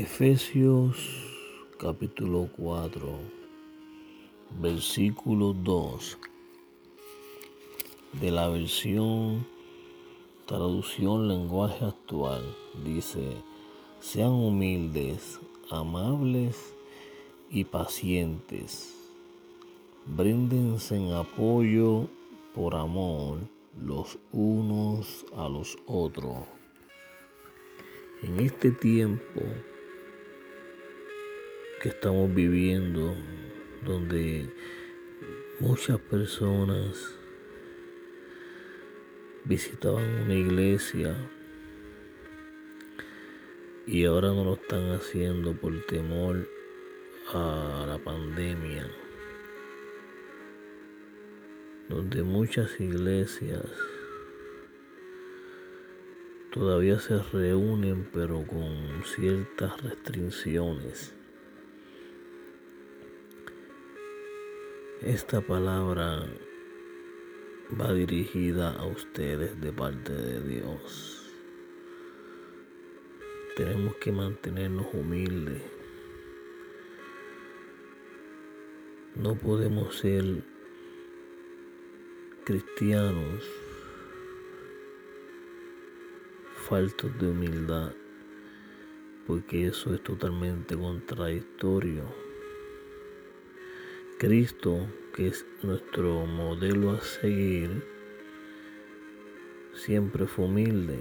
Efesios capítulo 4, versículo 2 de la versión traducción lenguaje actual dice, sean humildes, amables y pacientes, bríndense en apoyo por amor los unos a los otros. En este tiempo que estamos viviendo, donde muchas personas visitaban una iglesia y ahora no lo están haciendo por temor a la pandemia, donde muchas iglesias todavía se reúnen pero con ciertas restricciones. Esta palabra va dirigida a ustedes de parte de Dios. Tenemos que mantenernos humildes. No podemos ser cristianos faltos de humildad, porque eso es totalmente contradictorio Cristo, que es nuestro modelo a seguir, siempre fue humilde.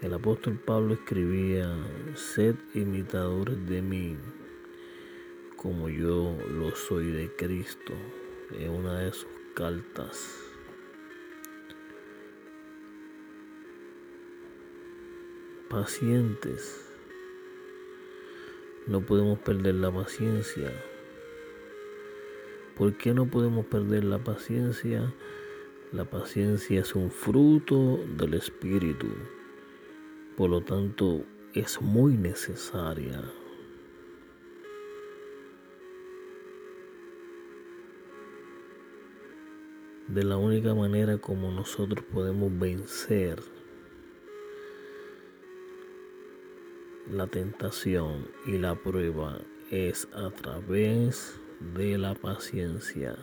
El apóstol Pablo escribía, sed imitadores de mí, como yo lo soy de Cristo, en una de sus cartas. Pacientes no podemos perder la paciencia. ¿Por qué no podemos perder la paciencia? La paciencia es un fruto del Espíritu. Por lo tanto, es muy necesaria. De la única manera como nosotros podemos vencer la tentación y la prueba es a través de la paciencia.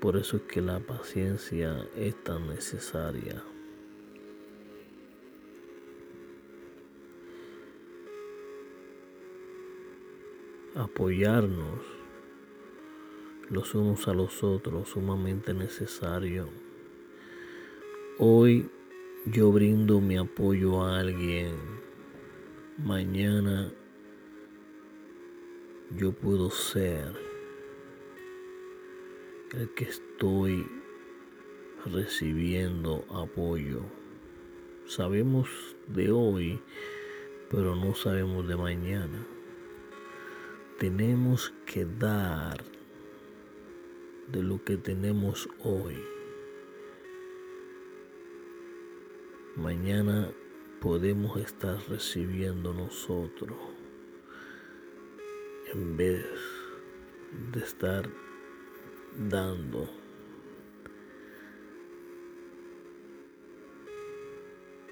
Por eso es que la paciencia es tan necesaria. Apoyarnos los unos a los otros sumamente necesario. Hoy yo brindo mi apoyo a alguien, mañana yo puedo ser el que estoy recibiendo apoyo. Sabemos de hoy, pero no sabemos de mañana. Tenemos que dar de lo que tenemos hoy. Mañana podemos estar recibiendo nosotros en vez de estar dando.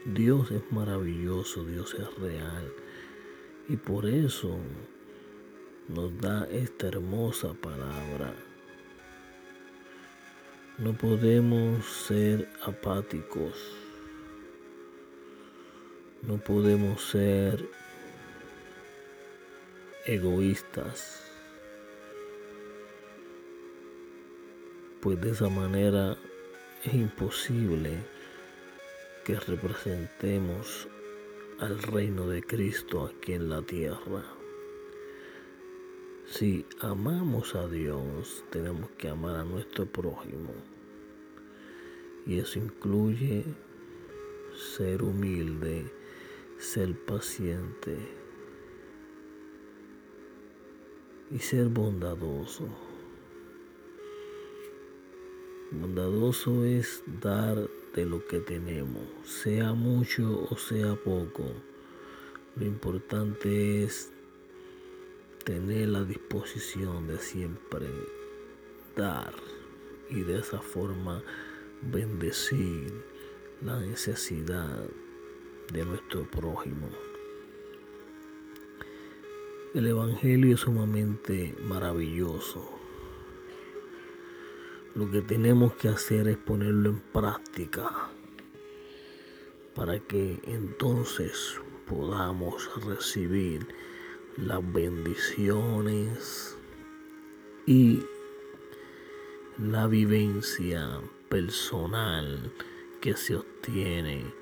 Dios es maravilloso, Dios es real y por eso nos da esta hermosa palabra. No podemos ser apáticos no podemos ser egoístas, pues de esa manera es imposible que representemos al reino de Cristo aquí en la tierra. Si amamos a Dios, tenemos que amar a nuestro prójimo. Y eso incluye ser humilde, ser paciente y ser bondadoso. Bondadoso es dar de lo que tenemos, sea mucho o sea poco. Lo importante es tener la disposición de siempre dar y de esa forma bendecir la necesidad de nuestro prójimo. El Evangelio es sumamente maravilloso. Lo que tenemos que hacer es ponerlo en práctica para que entonces podamos recibir las bendiciones y la vivencia personal que se obtiene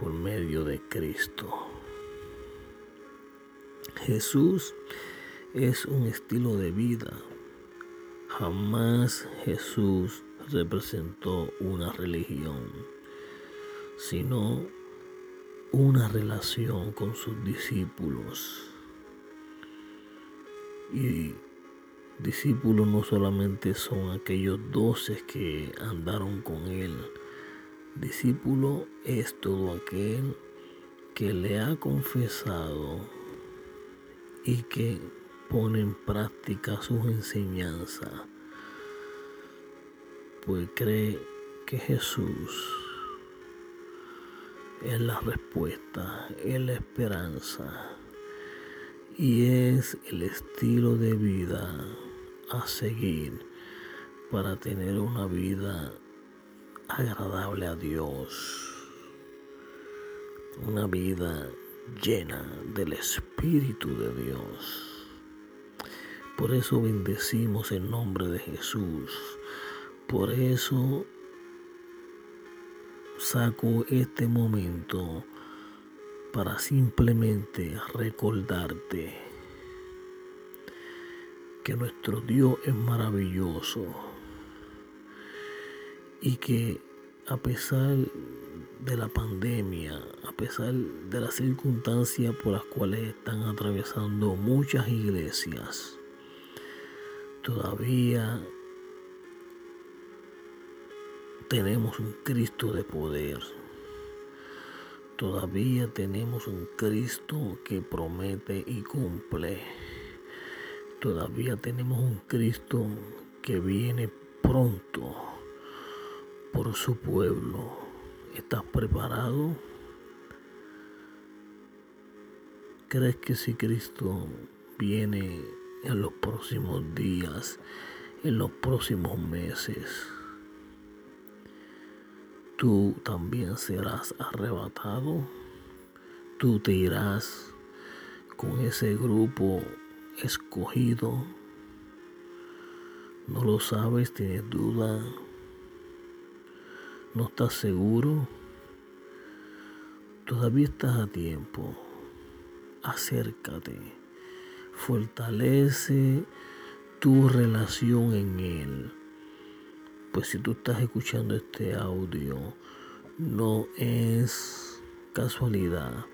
por medio de Cristo. Jesús es un estilo de vida. Jamás Jesús representó una religión, sino una relación con sus discípulos. Y discípulos no solamente son aquellos doce que andaron con él. Discípulo es todo aquel que le ha confesado y que pone en práctica sus enseñanzas, pues cree que Jesús es la respuesta, es la esperanza y es el estilo de vida a seguir para tener una vida agradable a Dios, una vida llena del Espíritu de Dios. Por eso bendecimos el nombre de Jesús. Por eso saco este momento para simplemente recordarte que nuestro Dios es maravilloso y que a pesar de la pandemia, a pesar de las circunstancias por las cuales están atravesando muchas iglesias, todavía tenemos un Cristo de poder. Todavía tenemos un Cristo que promete y cumple. Todavía tenemos un Cristo que viene pronto por su pueblo. ¿Estás preparado? ¿Crees que si Cristo viene en los próximos días, en los próximos meses, tú también serás arrebatado. Tú te irás con ese grupo escogido. No lo sabes, tienes duda. No estás seguro. Todavía estás a tiempo. Acércate. Fortalece tu relación en Él pues si tú estás escuchando este audio, no es casualidad,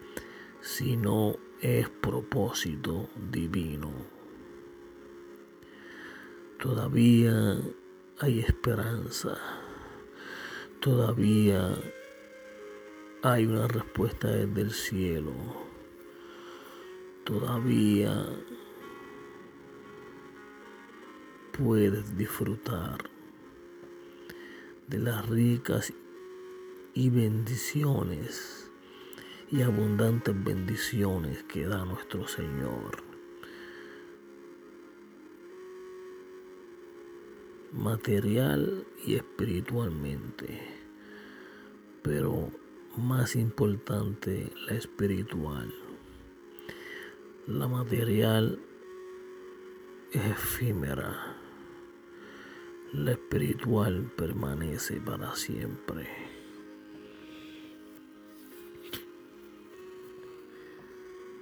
sino es propósito divino. Todavía hay esperanza, todavía hay una respuesta desde el cielo, todavía puedes disfrutar de las ricas y bendiciones y abundantes bendiciones que da nuestro Señor. Material y espiritualmente, pero más importante la espiritual. La material es efímera la espiritual permanece para siempre.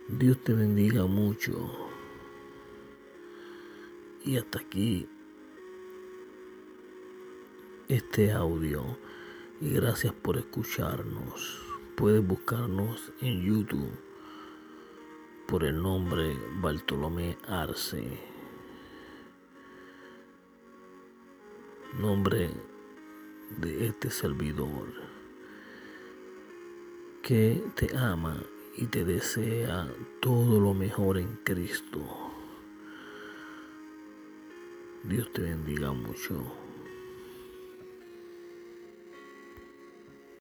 Dios te bendiga mucho. Y hasta aquí este audio. Y gracias por escucharnos. Puedes buscarnos en YouTube por el nombre Bartolomé Arce. nombre de este servidor que te ama y te desea todo lo mejor en Cristo. Dios te bendiga mucho.